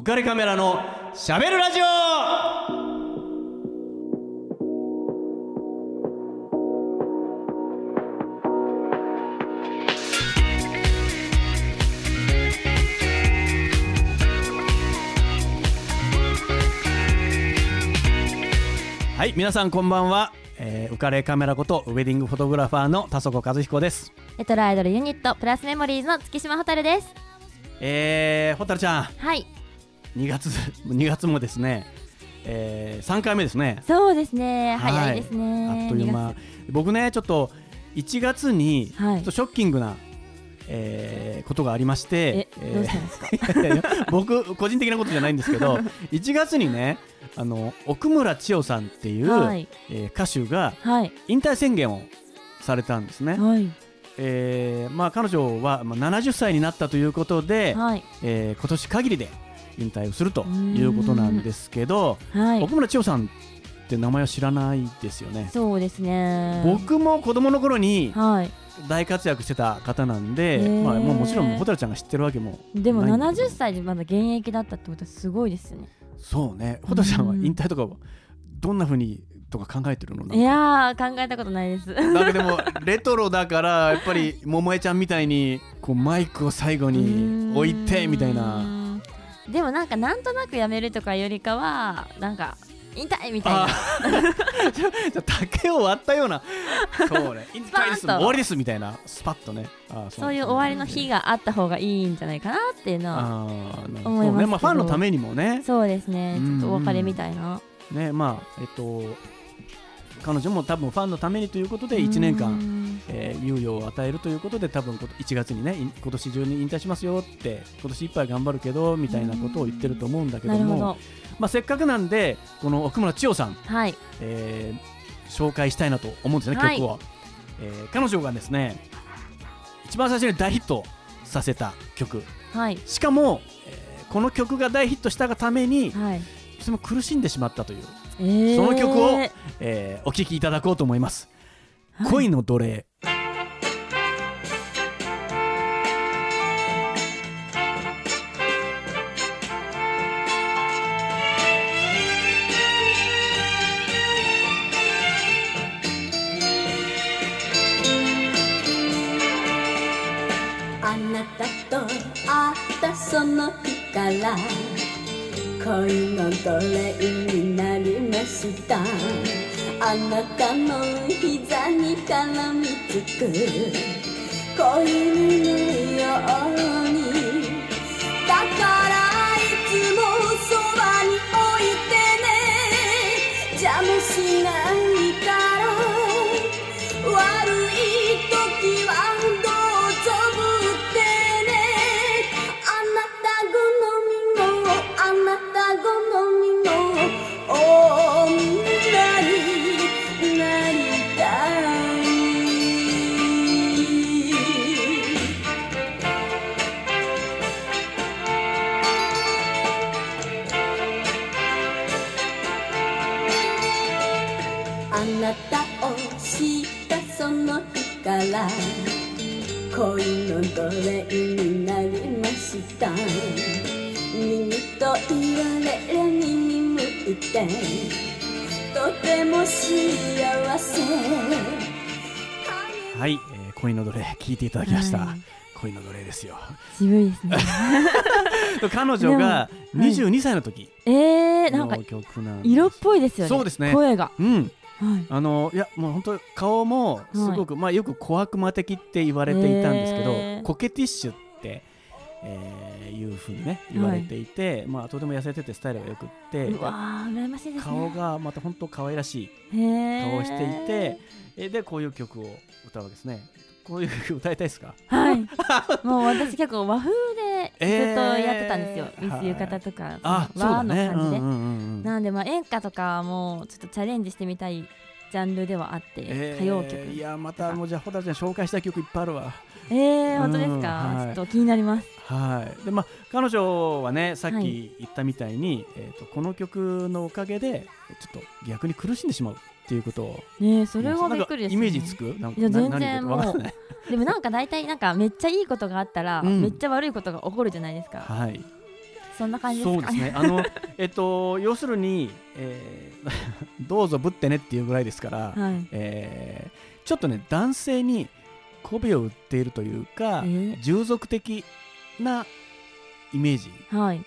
浮かれカメラのしゃべるラジオ。はい皆さんこんばんは、えー、浮かれカメラことウェディングフォトグラファーの田底和彦です。レトロアイドルユニットプラスメモリーズの月島蛍です。えー、ホタルちゃん。はい2月 2月もですね、えー、3回目ですね。そうですね。はい。早いですね。あっという間。僕ねちょっと1月にちはい。ょっとショッキングな、えーことがありましてえどうしたんですか？いやいや僕個人的なことじゃないんですけど1月にねあの奥村千代さんっていう、はい。えー歌手がはい。引退宣言をされたんですね、はい。えーまあ、彼女は、まあ、70歳になったということで、はい。えー今年限りで引退をするということなんですけど、はい。奥村千代さんって名前は知らないですよね。そうですね。僕も子供の頃にはい。大活躍してた方なんで、まあ、もうもちろん蛍ちゃんが知ってるわけもでもないんだけど。70歳でまだ現役だったってことはすごいですよね。そうね。蛍ちゃんはうん引退とかはどんなふうにとか考えてるの？いやー考えたことないです。だけどでもレトロだからやっぱり桃江ちゃんみたいにこうマイクを最後に置いてみたいななでもなんかなんとなくやめるとかよりかはなんか引退みたいな。竹を割ったような。そうね。引退です終わりですみたいな。スパッとね。あそう。いう終わりの日があった方がいいんじゃないかなっていうのは思いますねまあファンのためにもね。そうですね。うん。ちょっとお別れみたいな。ねまあえっと彼女も多分ファンのためにということで1年間、間えー猶予を与えるということで多分こと1月にねい今年中に引退しますよって今年いっぱい頑張るけどみたいなことを言ってると思うんだけどもど。まあ、せっかくなんでこの奥村千代さん、はい。えー紹介したいなと思うんですね、はい。曲を、えー彼女がですね一番最初に大ヒットさせた曲。はい。しかも、えーこの曲が大ヒットしたがためにはい。とても苦しんでしまったという、えー。その曲をえーお聴きいただこうと思います、はい。恋の奴隷した。あなたの膝に絡みつく。子犬のように。の奴隷になりました耳と言われりゃ耳向いてとても幸せはい、えー恋の奴隷聴いていただきました、はい。恋の奴隷ですよ。渋いですね。彼女がでもはい。22歳の時えー、なんか色っぽいですよねそうですね。声が。うんはい。あのいやもう本当顔もすごく、まあよく小悪魔的って言われていたんですけど、へー。コケティッシュって、えーいうふうにね言われていて、まあとても痩せててスタイルがよくってうわー羨ましいですね。顔がまた本当可愛らしい顔をしていて、えでこういう曲を歌うわけですねこういう曲歌いたいですか？はい。もう私結構和風でずえーっとやってたんですよ、水浴衣とか。あそうだその和のね感じで、うんうんうんうんなんでまあ演歌とかもちょっとチャレンジしてみたいジャンルではあって、えー歌謡曲。いやまたもうじゃあホタちゃん紹介したい曲いっぱいあるわえー、本当ですか、うんはい。ちょっと気になります。はい。でまあ彼女はねさっはき言ったみたいに、えー、とこの曲のおかげでちょっと逆に苦しんでしまうっていうことを。ねえそれはびっくりです、ね、イメージつく？なんかいやな全然何言ってるかわかんない。でもなんか大体なんかめっちゃいいことがあったら、うん。めっちゃ悪いことが起こるじゃないですか、はい。そんな感じですかそうですね。あの、えっと、要するに、えー どうぞぶってねっていうぐらいですから、はい。えーちょっとね、男性に媚びを売っているというか、え従属的なイメージはい。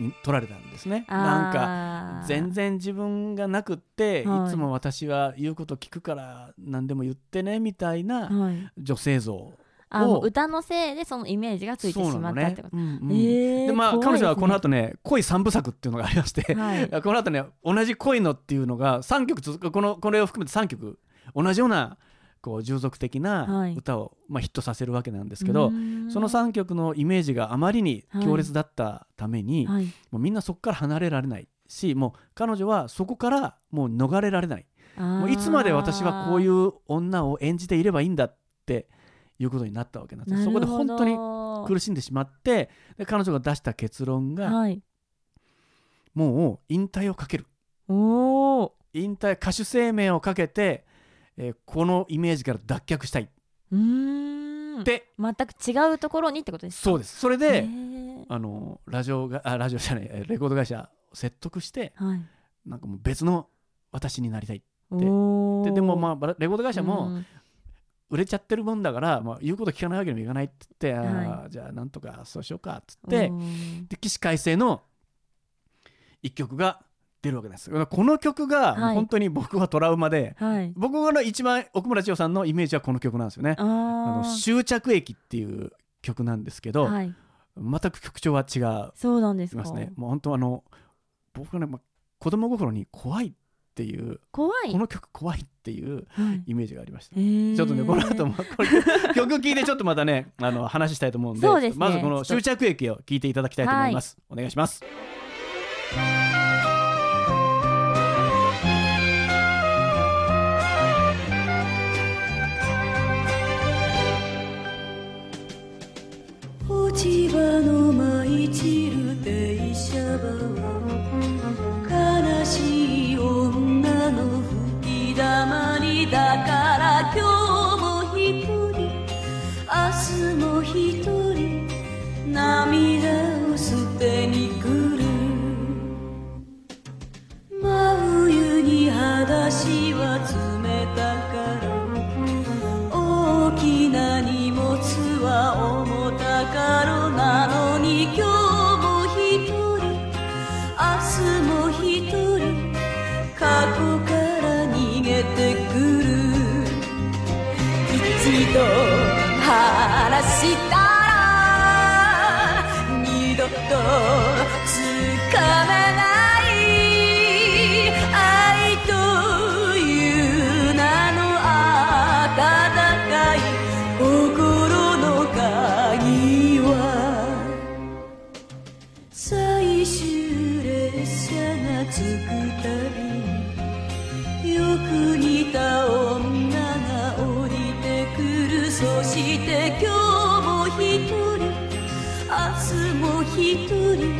に取られたんですね。なんか、か全然自分がなくって、はい。い、つも私は言うこと聞くから何でも言ってねみたいなはい。女性像あもをう歌のせいでそのイメージがついてしまったってこと、ね。うんうん。えーでまあ彼女はこの後ね恋三部作っていうのがありまして、はい。この後ね同じ恋のっていうのが3曲続くこのこれを含めて3曲同じようなこう従属的はない。歌を、まあ、ヒットさせるわけなんですけど、その3曲のイメージがあまりに強烈だったために、はい。もうみんなそこから離れられないしもう彼女はそこからもう逃れられない。もういつまで私はこういうう女を演じていればいいんだっていうことになったわけなんですそこで本当に苦しんでしまってで彼女が出した結論が、はい。もう引退をかける。おお引退歌手生命をかけて、えーこのイメージから脱却したい。って、全く違うところにってことですか？そうです。それへで、ー。あのラジオが あラジオじゃないえーレコード会社を説得してはい。なんかもう別の私になりたいおー。ででもまあレコード会社も、うん。売れちゃってるもんだから、まあ、言うこと聞かないわけにもいかないって言って、あはーじゃあなんとかそうしようかっつってで起死回生の一曲が出るわけですこの曲がはい。本当に僕はトラウマで、はい。僕の一番奥村千代さんのイメージはこの曲なんですよね。ああのー終着駅っていう曲なんですけど、はい。全く曲調は違いそうなんですか。ますね。もう本当あの僕がね、まあ、子供心に怖いっていう怖い。この曲怖いっていうはい。イメージがありました。へー。ちょっとね、この後も、これ、曲聴いてちょっとまたね、あの、話したいと思うんで、ね。まずこの終着駅を聞いていただきたいと思います。お願いします。舞一人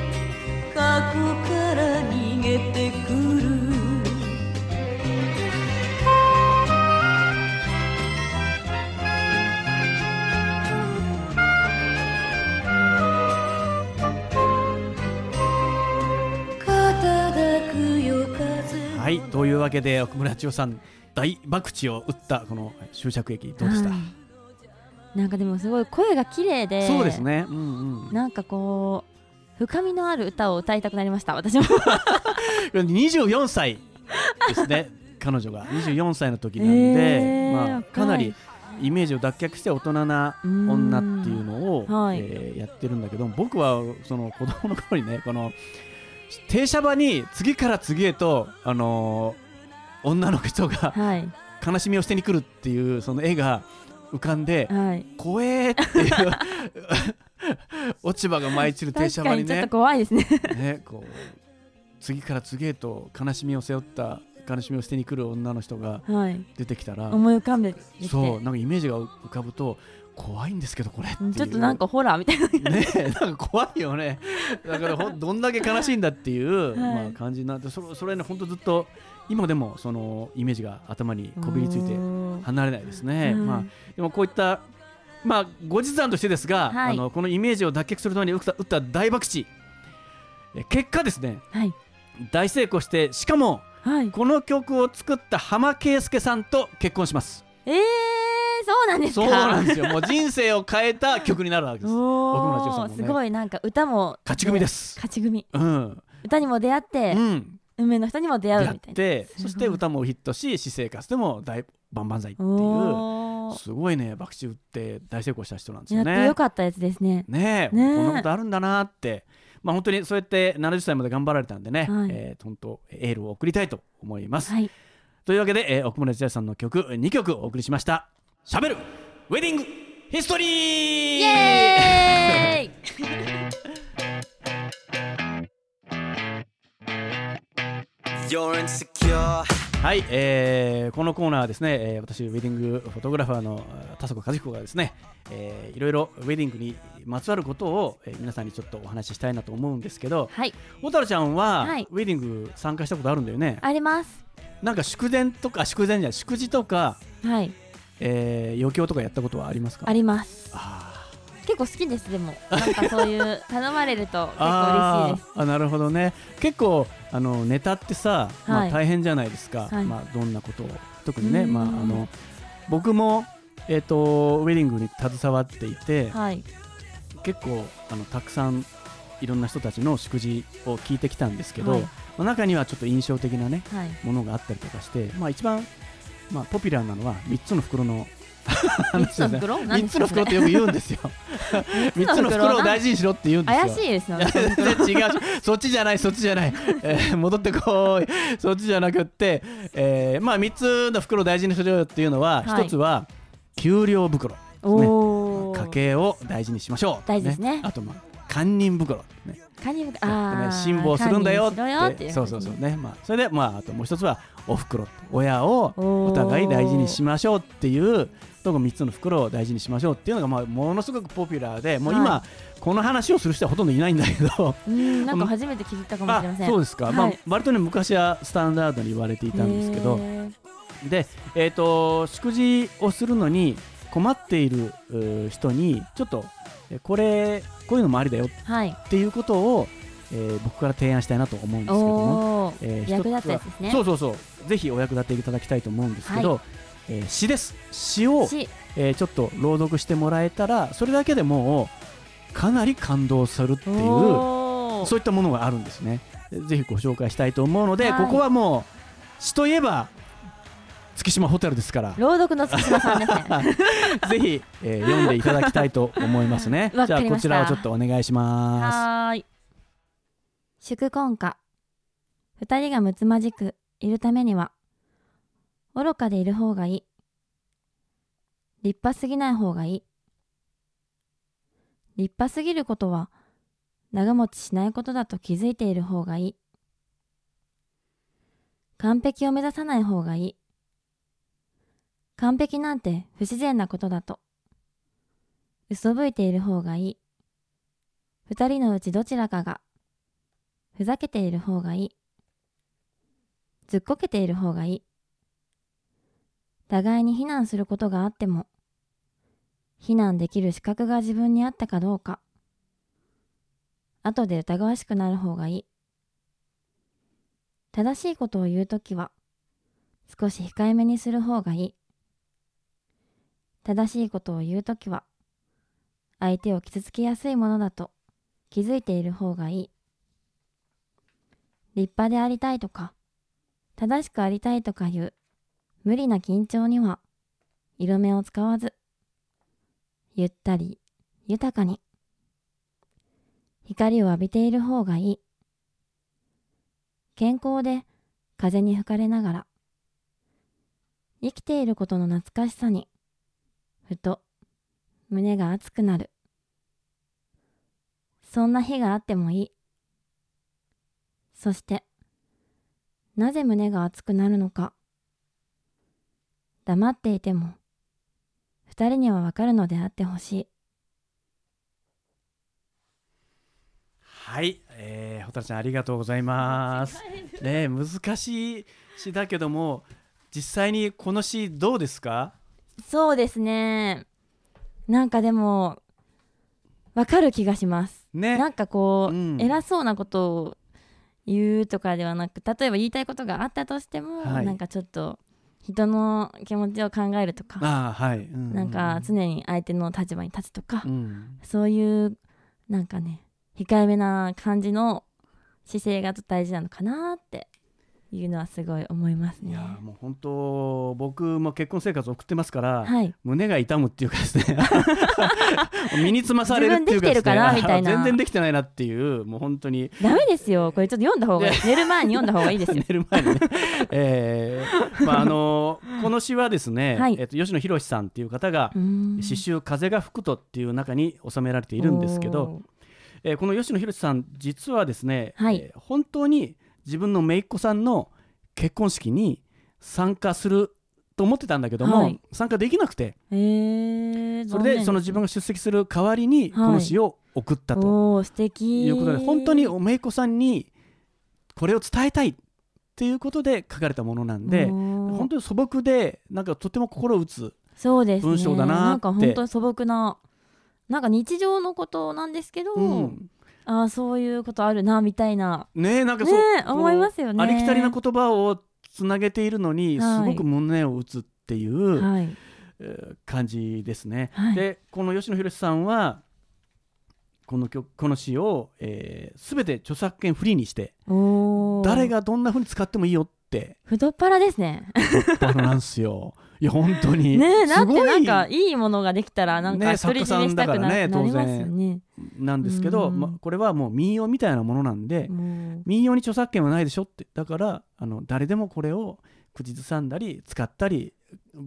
過去から逃げてくるはい、というわけで、奥村千代さん、大博打を打ったこの終着駅、どうでした、はいなんかでもすごい声が綺麗でそうですね。うんうん。なんかこう深みのある歌を歌いたくなりました私も。24歳ですね、彼女が。24歳の時なんで、えーまあ、かなりイメージを脱却して大人な女っていうのを、はい。えーやってるんだけど僕はその子供の頃にねこの停車場に次から次へと、あのー女の人がはい。悲しみを捨てに来るっていうその絵が浮かんではい。怖えっていう 落ち葉が舞い散る停車場にね。確かにちょっと怖いですね。ねこう次から次へと悲しみを背負った悲しみを捨てに来る女の人がはい。出てきたら思い浮かんでそうなんかイメージが浮かぶと怖いんですけどこれちょっとなんかホラーみたいな。ねえなんか怖いよね。だからほんどんだけ悲しいんだっていう、はい。まあ、感じになってそれそれね本当ずっと今でもそのイメージが頭にこびりついて離れないですね、はい。まあ、でもこういったまあ後日談としてですが、はい。あのこのイメージを脱却するために打った打った大博打。え結果ですね。はい。大成功してしかもはい。この曲を作った浜圭介さんと結婚します。えー、そうなんですか？そうなんですよ。もう人生を変えた 曲になるわけです。奥村千代さんおーもね。すごい。なんか歌も勝ち組です。勝ち組。うん、歌にも出会って、うん、運命の人にも出会うみたいな。そして歌もヒットし私生活でも大万々歳っていうすごいね博打打って大成功した人なんですよやってねよかったやつですね。ねえねえ。こんなことあるんだなって。まあ本当にそうやって70歳まで頑張られたんでね、はい。えー本当エールを送りたいと思います、はい。というわけで、えー奥村千代さんの曲2曲お送りしました「しゃべるウェディングヒストリー!」イエーイ! You're insecure はい、えーこのコーナーはですね、えー私ウェディングフォトグラファーのあ田底和彦がですね、えーいろいろウェディングにまつわることを、えー皆さんにちょっとお話ししたいなと思うんですけどはい。蛍ちゃんは、はい。ウェディング参加したことあるんだよね。あります。なんか祝電とか祝電じゃ祝辞とか、はい。えー余興とかやったことはありますか？あります。あ結構好きですでも。なんかそういう頼まれると結構あ嬉しいです。ーあなるほどね。結構あのネタってさ、まあ、はい大変じゃないですか、はい。まあ、どんなことを。特にね、うん。まあ、あの僕も、えー、とウェディングに携わっていて、はい。結構あのたくさんいろんな人たちの祝辞を聞いてきたんですけど、はい。まあ、中にはちょっと印象的なねはい。ものがあったりとかして、まあ、一番、まあ、ポピュラーなのは3つの袋の 三つの袋？何3つの袋ってよく言うんですよ。3つの袋？を大事にしろって言うんですよ。怪しいですね。いや全然違う。そっちじゃないそっちじゃない、えー戻ってこい。そっちじゃなくって、えーまあ3つの袋を大事にしろよっていうのは、はい。1つは給料袋おお家計を大事にしましょう。大事ですね。あとまあ堪忍袋ね。ああ辛抱するんだよって。そうそうそう。ね。まあそれでまああともう一つはお袋。親をおお互い大事にしましょうっていうとこ3つの袋を大事にしましょうっていうのがまあものすごくポピュラーでもう今、はこの話をする人はほとんどいないんだけど。うんなんか初めて聞いたかもしれません。あそうですか、はい。まあ、割とね昔はスタンダードに言われていたんですけど。で、えー、と祝辞をするのに困っている人にちょっとえこれこういうのもありだよ。はい。っていうことを、えー僕から提案したいなと思うんですけども、えー。役立一つはつやつですね。そうそうそう。ぜひお役立ていただきたいと思うんですけど、えー詩です。詩を、しえーちょっと朗読してもらえたらそれだけでもうかなり感動するっていうそういったものがあるんですね。ぜひご紹介したいと思うので、はい。ここはもう詩といえば月島ホテルですから、朗読の月島さんですね。ぜひ、えー読んでいただきたいと思いますね。わじゃあこちらをちょっとお願いします。はーい。祝婚歌。二人がむつまじくいるためには愚かでいる方がいい。立派すぎない方がいい。立派すぎることは長持ちしないことだと気づいている方がいい。完璧を目指さない方がいい。完璧なんて不自然なことだと嘘吹いている方がいい。二人のうちどちらかがふざけている方がいい。ずっこけている方がいい。互いに非難することがあっても非難できる資格が自分にあったかどうか。後で疑わしくなる方がいい。正しいことを言うときは少し控えめにする方がいい。正しいことを言うときは相手を傷つけやすいものだと気づいている方がいい。立派でありたいとか正しくありたいとかいう無理な緊張には色目を使わずゆったり豊かに。光を浴びている方がいい。健康で風に吹かれながら生きていることの懐かしさにふと胸が熱くなる。そんな日があってもいい。そしてなぜ胸が熱くなるのか。黙っていても二人にはわかるのであってほしい。はい、えー、ほたるちゃんありがとうございます。ねえ難しい詩だけども実際にこの詩どうですか？そうですね。なんかでもわかる気がします。ね。なんかこう、うん。偉そうなことを言うとかではなく例えば言いたいことがあったとしても、はい。なんかちょっと人の気持ちを考えるとか、はい、うん。なんか常に相手の立場に立つとか、うん。そういうなんかね控えめな感じの姿勢が大事なのかなっていうのはすごい思いますね。いやもう本当僕も結婚生活送ってますから、はい、胸が痛むっていうかですね。身につまされるっていうか自分できてるかなみたいな。全然できてないなっていうもう本当に。ダメですよ。これちょっと読んだ方が寝る前に読んだ方がいいですよ。寝。る前にね、えーまああのこの詩はですね、はい。えっと吉野博さんっていう方が詩集「風が吹くと」っていう中に収められているんですけど、えーこの吉野博さん実はですね、はい。えー本当に自分の姪っ子さんの結婚式に参加すると思ってたんだけども、はい。参加できなくて。えー、それでその自分が出席する代わりにこの詩を送ったと。おー素敵。いうことで、本当にお姪っ子さんにこれを伝えたいっていうことで書かれたものなんで本本当に素朴でなんかとても心打つそうですね。文章だなーって。なんか本当に素朴ななんか日常のことなんですけど、うんああそういうことあるなみたいな。ねえなんかねそう、えこの思いますよね。ありきたりな言葉をつなげているのにすはい。ごく胸を打つっていう、はい。えー感じですね。はい。でこの吉野博さんはこの曲この詩を、えー、全て著作権フリーにして誰がどんな風に使ってもいいよって。太っ腹ですね。バラなんですよ。いや本当に。ねえだってないんかい。いものができたらなんかね独り占めしたくな,、作家さんだからね。当然。なんですけど、うん。ま、これはもう民謡みたいなものなんで、民謡に著作権はないでしょって。だからあの誰でもこれを口ずさんだり使ったり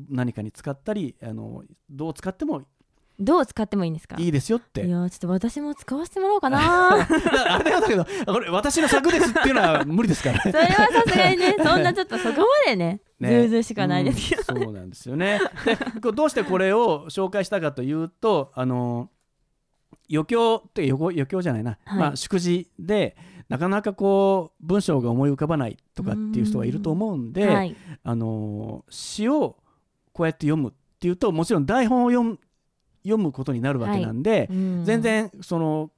何かに使ったりあのどう使ってもどう使ってもいいんですか？いいですよって。いやーちょっと私も使わせてもらおうかな。あれだけどこれ私の作ですっていうのは無理ですから それはさすがにねそんなちょっとそこまでねね。ずうずうしくはないですけど、うんそうなんですよね。でどうしてこれを紹介したかというとあの余興って余興余興じゃないな、はい。まあ、祝辞でなかなかこう文章が思い浮かばないとかっていう人がいると思うんで、はい。あの詩をこうやって読むっていうともちろん台本を読む読むことになるわけなんで、うん。全然その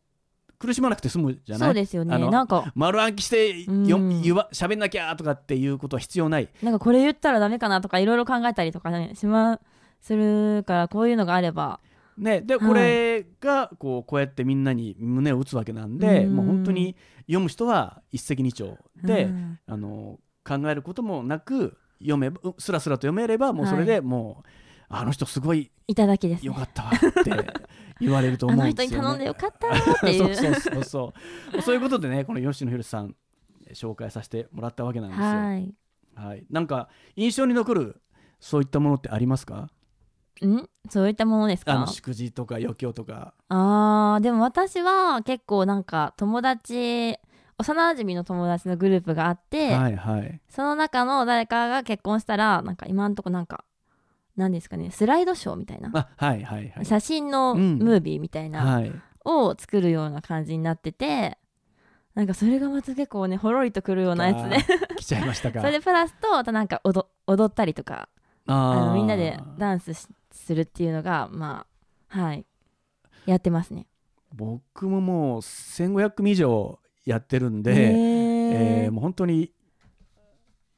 苦しまなくて済むじゃない？そうですよね。なんか丸暗記してうん。よ言わ喋んなきゃとかっていうことは必要ない。なんかこれ言ったらダメかなとかいろいろ考えたりとかねしまするからこういうのがあれば。ね、ではい。これがこうこうやってみんなに胸を打つわけなんで、うん。もう本当に読む人は一石二鳥で、うんあの考えることもなく読めばうスラスラと読めればもうそれでもう、あの人すごいいただきです、ねよ、かったわって言われるとあ思うんですよ、ね。の人に頼んでよかったーっていう そうそうそうそうそういうことでねこの吉野博さん紹介させてもらったわけなんですよ。はいはい、なんか印象に残るそういったものってありますか？ん？そういったものですか？あの祝辞とか余興とか。あーでも私は結構なんか友達幼馴染の友達のグループがあって、はいはい。その中の誰かが結婚したらなんか今んとこなんか何ですかねスライドショーみたいな、あはいはいはい。写真のうん。ムービーみたいな、はい。を作るような感じになっててなんかそれがまた結構ねほろりとくるようなやつね来ちゃいましたか。それでプラスとあとなんか踊踊ったりとかあのみんなでダンスしするっていうのがまあはい。やってますね。僕ももう1500組以上やってるんで、へえーーもう本当に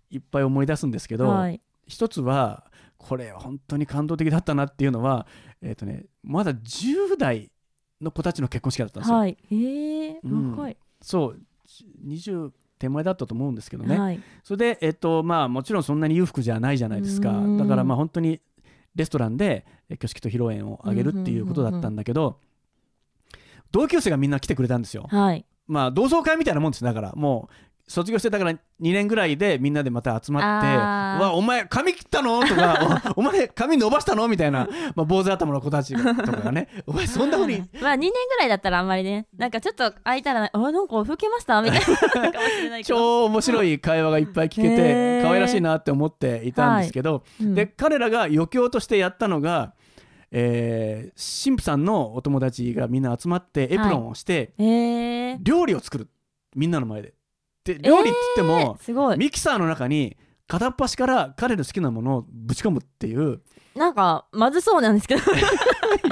いっぱい思い出すんですけど、はい。一つはこれ本当に感動的だったなっていうのは、えーとね、まだ10代の子たちの結婚式だったんですよ。はい。へえうん若い、そう。20手前だったと思うんですけどね。はい。それで、えっとまあ、もちろんそんなに裕福じゃないじゃないですか。うんだからまあ本当にレストランでえ挙式と披露宴をあげるっていうことだったんだけど同級生がみんな来てくれたんですよ。はい。まあ同窓会みたいなもんですだからもう卒業してだから2年ぐらいでみんなでまた集まって「あー。うわお前髪切ったの?」とか「おお前髪伸ばしたの?」みたいな、まあ、坊主頭の子たちがとかがね「お前そんなふうに。まあ2年ぐらいだったらあんまりね。なんかちょっと空いたらあなんか老けました？みたいな。超面白い会話がいっぱい聞けへてー。可愛らしいなって思っていたんですけど、うん。で彼らが余興としてやったのが、えー神父さんのお友達がみんな集まってエプロンをしてへえ料理を作る。みんなの前で。で料理って言っても、すごい。ミキサーの中に片っ端から彼の好きなものをぶち込むっていう。なんかまずそうなんですけど。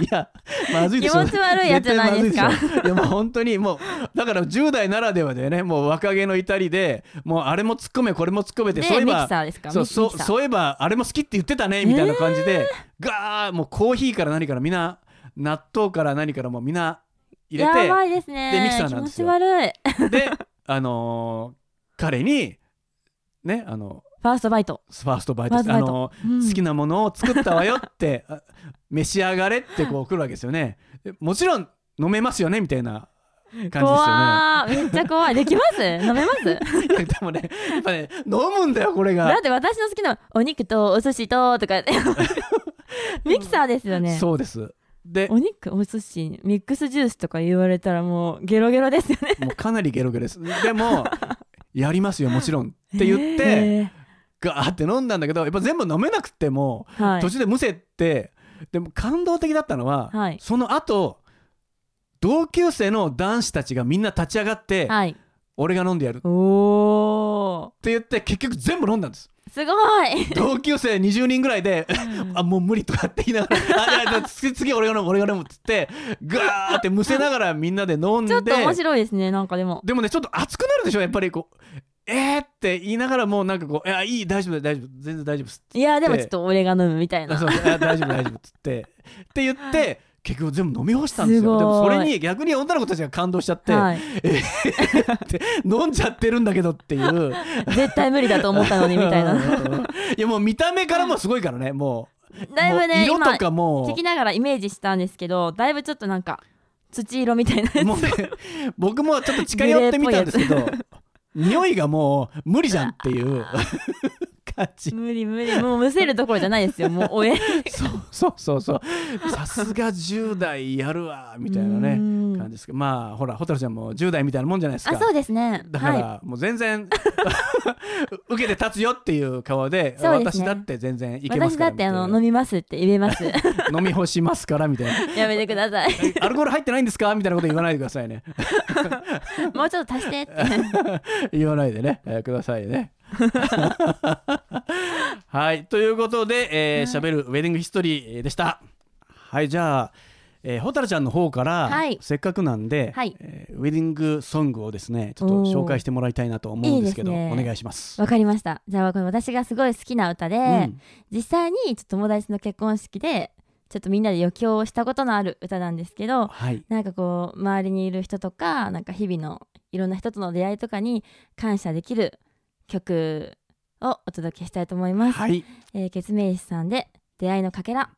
いやまずいでしょ。気持ち悪いやつじゃないですか。いやもう本当にもうだから10代ならではでね。もう若気の至りでもうあれも突っ込めこれも突っ込めてでそういえばそうそうそういえばあれも好きって言ってたねみたいな感じで、ガーもうコーヒーから何からみんな納豆から何からもうみんな入れてやばいですね。でミキサーなんですよ。気持ち悪い。であのー彼にねあのファーストバイト、ファーストバイト。あのうん。好きなものを作ったわよってあ 召し上がれってこう来るわけですよね。でもちろん飲めますよねみたいな感じですよね。めっちゃ怖い。できます？飲めます？いやでもねやっぱね飲むんだよこれが。だって私の好きなお肉とお寿司ととか。ミキサーですよね。そうですでお肉お寿司ミックスジュースとか言われたらもうゲロゲロですよね。もうかなりゲロゲロです。でもやりますよもちろん。って言って、えガーって飲んだんだけどやっぱ全部飲めなくても、ーはい。途中でむせてでも感動的だったのは、はい。その後同級生の男子たちがみんな立ち上がって、はい。俺が飲んでやる。って言って結局全部飲んだんですすごい。同級生20人ぐらいであもう無理とかって言いながらあ次次俺が飲む俺が飲むっつってガーってむせながらみんなで飲んで。ちょっと面白いですねなんかでも。でもねちょっと熱くなるでしょやっぱりこうえーって言いながらもうなんかこう「いやいい大丈夫大丈夫全然大丈夫っす」いやでもちょっと俺が飲むみたいな。あそう大丈夫大丈夫っつって。って言って結局全部飲み干したんですよ。でもそれに逆に女の子たちが感動しちゃって、はい、って飲んじゃってるんだけどっていう。絶対無理だと思ったのにみたいな。いやもう見た目からもすごいからねもう。だいぶね色今とかも聞きながらイメージしたんですけどだいぶちょっとなんか土色みたいなもうね僕もちょっと近寄ってみたんですけど匂いがもう無理じゃんっていう 感じ無理無理もうむせるどころじゃないですよ。もう おえ。そうそうそうそう。さすが10代やるわみたいなねうん。感じですけど。まあほら蛍ちゃんも10代みたいなもんじゃないですか。あそうですね。だから、はもう全然受けて立つよっていう顔でね。私だって全然いい、けますから私だってあのみ飲みますって言えます。飲み干しますからみたいな。やめてください。えアルコール入ってないんですか？みたいなこと言わないでくださいね。もうちょっと足してって。言わないでね、えーくださいね はいということで、えー、しゃべるウェディングヒストリーでした。はいじゃあえー、蛍ちゃんの方から、はい。せっかくなんで、はい。えーウェディングソングをですねちょっと紹介してもらいたいなと思うんですけどね。お願いします。わかりました。じゃあこれ私がすごい好きな歌で、うん。実際にちょっと友達の結婚式でちょっとみんなで余興をしたことのある歌なんですけどはい。なんかこう周りにいる人とかなんか日々のいろんな人との出会いとかに感謝できる曲をお届けしたいと思います、はい。えー、ケツメイシさんで出会いのかけら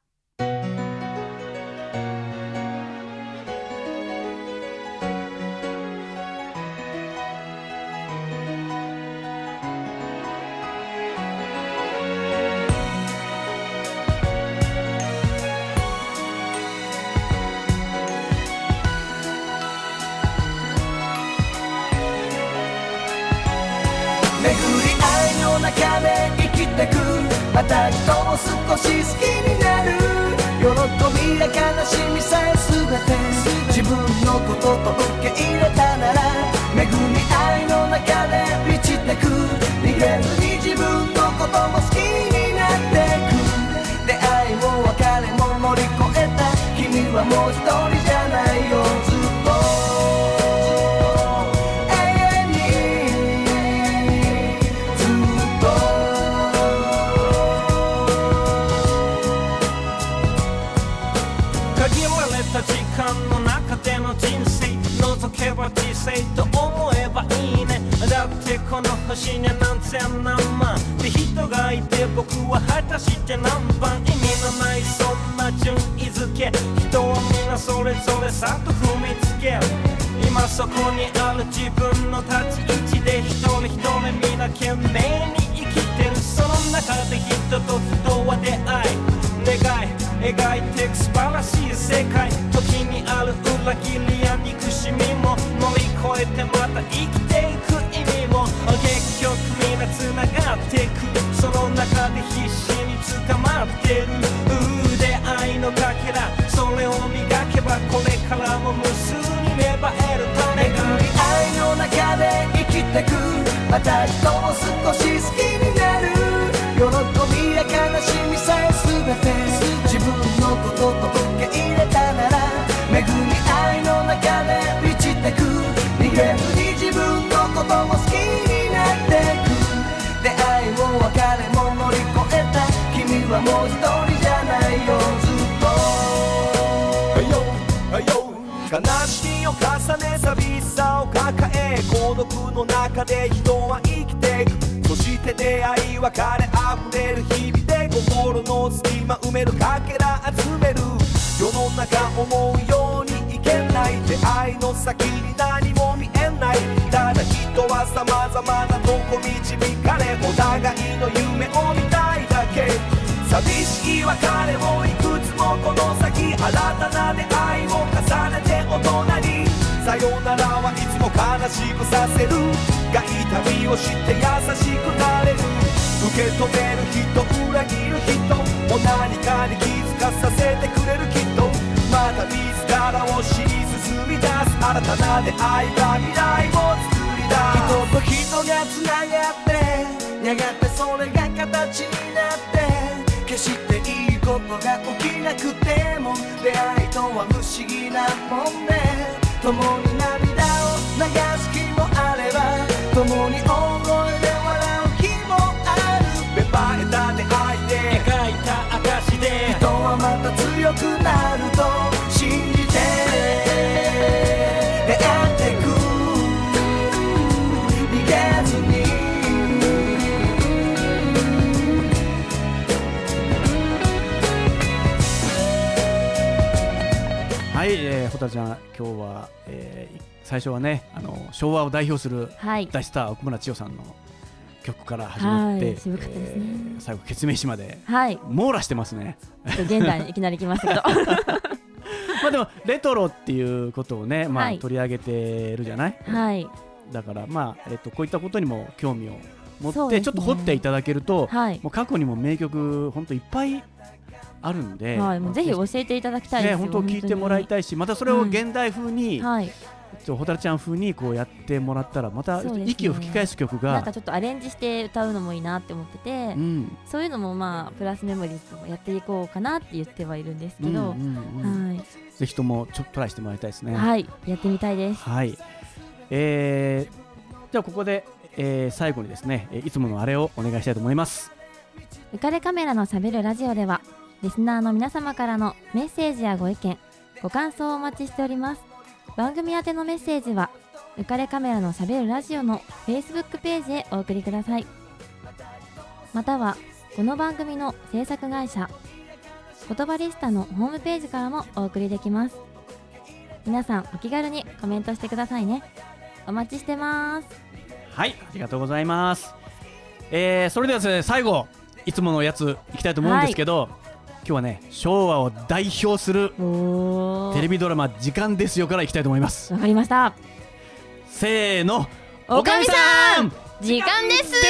また人を少し好きになる。喜びや悲しみさえ全て自分のこと星には何千何万で人がいて僕は果たして何番。意味のないそんな順位付け。人は皆それぞれさと踏みつけ。今そこにある自分の立ち位置で一人一人皆懸命に生きてる。その中で人と人は出会い。願い描いてく素晴らしい世界。時にある裏切り。私と少し好きになる喜びや悲しみさえ全て自分のことと受け入れたなら恵み愛の中で満ちてく。逃げずに自分のことも好きになってく。出会いも別れも乗り越えた。君はもう一人じゃないよ。ずっと。悲しみを重ね寂しさを抱え孤独の中で一人間埋めるかけら集める。世の中思うようにいけない。出会いの先に何も見えない。ただ人は様々なとこ導かれお互いの夢を見たいだけ。寂しい別れをいくつもこの先新たな出会いを重ねて大人にさよならはいつも悲しくさせる。が痛みを知って優しくなれる。受け止める人裏切る人も何かに気づかさせてくれるきっとまた自らを知り進み出す新たな出会いが未来を作り出す。人と人がつながってやがてそれが形になって決していいことが起きなくても出会いとは不思議なもんね共に涙を流す日もあれば共に大強くなると信じて出会ってく。逃げずに。はい、えー、ほたるちゃん今日は、えー最初はねあの昭和を代表するはい。大スター奥村千代さんの曲から始まって、はい渋かったですね。えー最後決命詞まではい。網羅してますね。ちょっと現代にいきなり来ましたけど。まあでもレトロっていうことをね、まあはい。取り上げてるじゃない？はい。だからまあ、えっと、こういったことにも興味を持って、ね。ちょっと掘っていただけると、はい。もう過去にも名曲本当いっぱいあるんで、はい。もうぜひ教えていただきたいですよね本当聞いてもらいたいしまたそれを現代風に、はい。ちょっと蛍ちゃん風にこうやってもらったらまた息を吹き返す曲がなんかちょっとアレンジして歌うのもいいなって思ってて、うんそういうのもまあプラスメモリーズともやっていこうかなって言ってはいるんですけど、うんうんうんはい、ぜひともちょっとトライしてもらいたいですね。はい、やってみたいです。はい。えー、じゃあここで、えー最後にですね、えーいつものあれをお願いしたいと思います。浮かれカメラのしゃべるラジオではリスナーの皆様からのメッセージやご意見ご感想をお待ちしております番組宛てのメッセージは浮かれカメラのしゃべるラジオの Facebook ページへお送りください。またはこの番組の制作会社言葉リスタのホームページからもお送りできます。皆さんお気軽にコメントしてくださいね。お待ちしてます。はい、ありがとうございます。えー、それではですね、最後、いつものやついきたいと思うんですけど、今日はね、昭和を代表するおテレビドラマ「時間ですよ」からいきたいと思います。わかりました。せーの、おかみさん時間ですよ。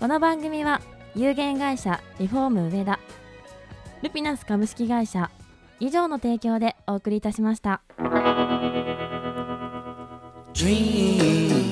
この番組は有限会社リフォーム上田ルピナス株式会社以上の提供でお送りいたしました。Dream,